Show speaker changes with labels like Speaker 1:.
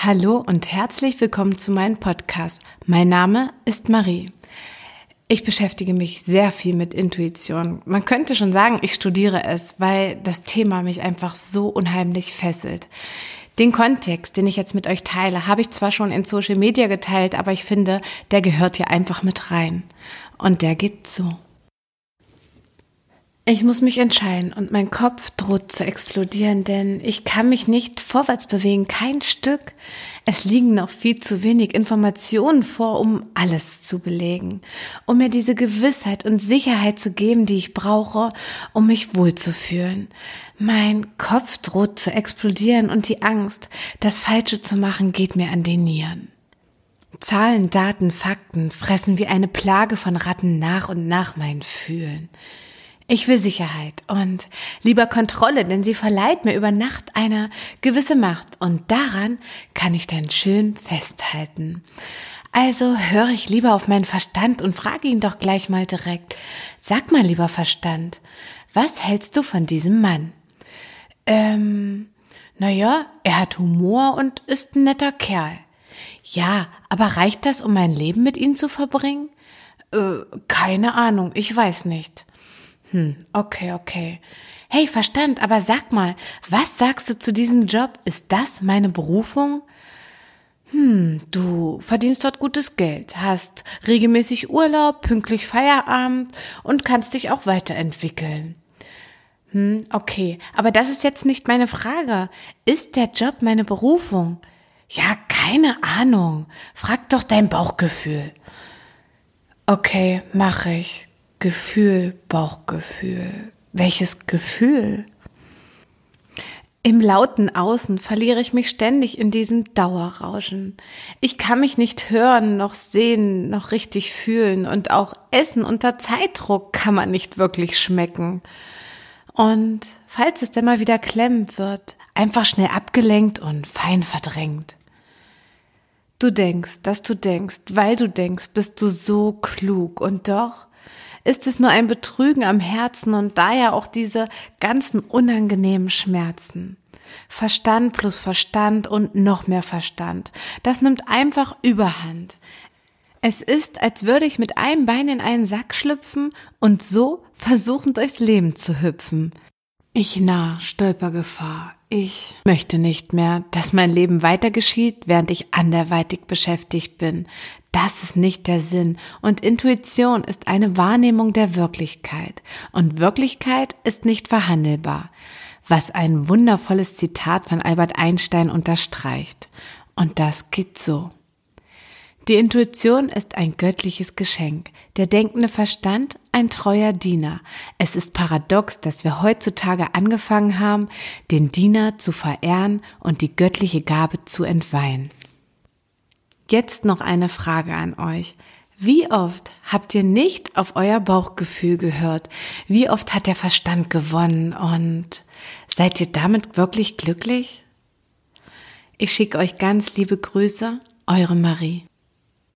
Speaker 1: Hallo und herzlich willkommen zu meinem Podcast. Mein Name ist Marie. Ich beschäftige mich sehr viel mit Intuition. Man könnte schon sagen, ich studiere es, weil das Thema mich einfach so unheimlich fesselt. Den Kontext, den ich jetzt mit euch teile, habe ich zwar schon in Social Media geteilt, aber ich finde, der gehört hier einfach mit rein. Und der geht so. Ich muss mich entscheiden und mein Kopf droht zu explodieren, denn ich kann mich nicht vorwärts bewegen, kein Stück. Es liegen noch viel zu wenig Informationen vor, um alles zu belegen, um mir diese Gewissheit und Sicherheit zu geben, die ich brauche, um mich wohlzufühlen. Mein Kopf droht zu explodieren und die Angst, das Falsche zu machen, geht mir an die Nieren. Zahlen, Daten, Fakten fressen wie eine Plage von Ratten nach und nach mein Fühlen. Ich will Sicherheit und lieber Kontrolle, denn sie verleiht mir über Nacht eine gewisse Macht und daran kann ich dann schön festhalten. Also höre ich lieber auf meinen Verstand und frage ihn doch gleich mal direkt. Sag mal, lieber Verstand, was hältst du von diesem Mann? Ähm, naja, er hat Humor und ist ein netter Kerl. Ja, aber reicht das, um mein Leben mit ihm zu verbringen? Äh, keine Ahnung, ich weiß nicht. Hm, okay, okay. Hey, Verstand, aber sag mal, was sagst du zu diesem Job? Ist das meine Berufung? Hm, du verdienst dort gutes Geld, hast regelmäßig Urlaub, pünktlich Feierabend und kannst dich auch weiterentwickeln. Hm, okay, aber das ist jetzt nicht meine Frage. Ist der Job meine Berufung? Ja, keine Ahnung. Frag doch dein Bauchgefühl. Okay, mach ich. Gefühl, Bauchgefühl. Welches Gefühl? Im lauten Außen verliere ich mich ständig in diesem Dauerrauschen. Ich kann mich nicht hören, noch sehen, noch richtig fühlen und auch Essen unter Zeitdruck kann man nicht wirklich schmecken. Und falls es denn mal wieder klemmend wird, einfach schnell abgelenkt und fein verdrängt. Du denkst, dass du denkst, weil du denkst, bist du so klug und doch ist es nur ein Betrügen am Herzen und daher auch diese ganzen unangenehmen Schmerzen. Verstand plus Verstand und noch mehr Verstand. Das nimmt einfach überhand. Es ist, als würde ich mit einem Bein in einen Sack schlüpfen und so versuchen durchs Leben zu hüpfen. Ich nah Stolpergefahr. Ich möchte nicht mehr, dass mein Leben weiter geschieht, während ich anderweitig beschäftigt bin. Das ist nicht der Sinn. Und Intuition ist eine Wahrnehmung der Wirklichkeit. Und Wirklichkeit ist nicht verhandelbar. Was ein wundervolles Zitat von Albert Einstein unterstreicht. Und das geht so. Die Intuition ist ein göttliches Geschenk, der denkende Verstand ein treuer Diener. Es ist paradox, dass wir heutzutage angefangen haben, den Diener zu verehren und die göttliche Gabe zu entweihen. Jetzt noch eine Frage an euch. Wie oft habt ihr nicht auf euer Bauchgefühl gehört? Wie oft hat der Verstand gewonnen? Und seid ihr damit wirklich glücklich? Ich schicke euch ganz liebe Grüße, eure Marie.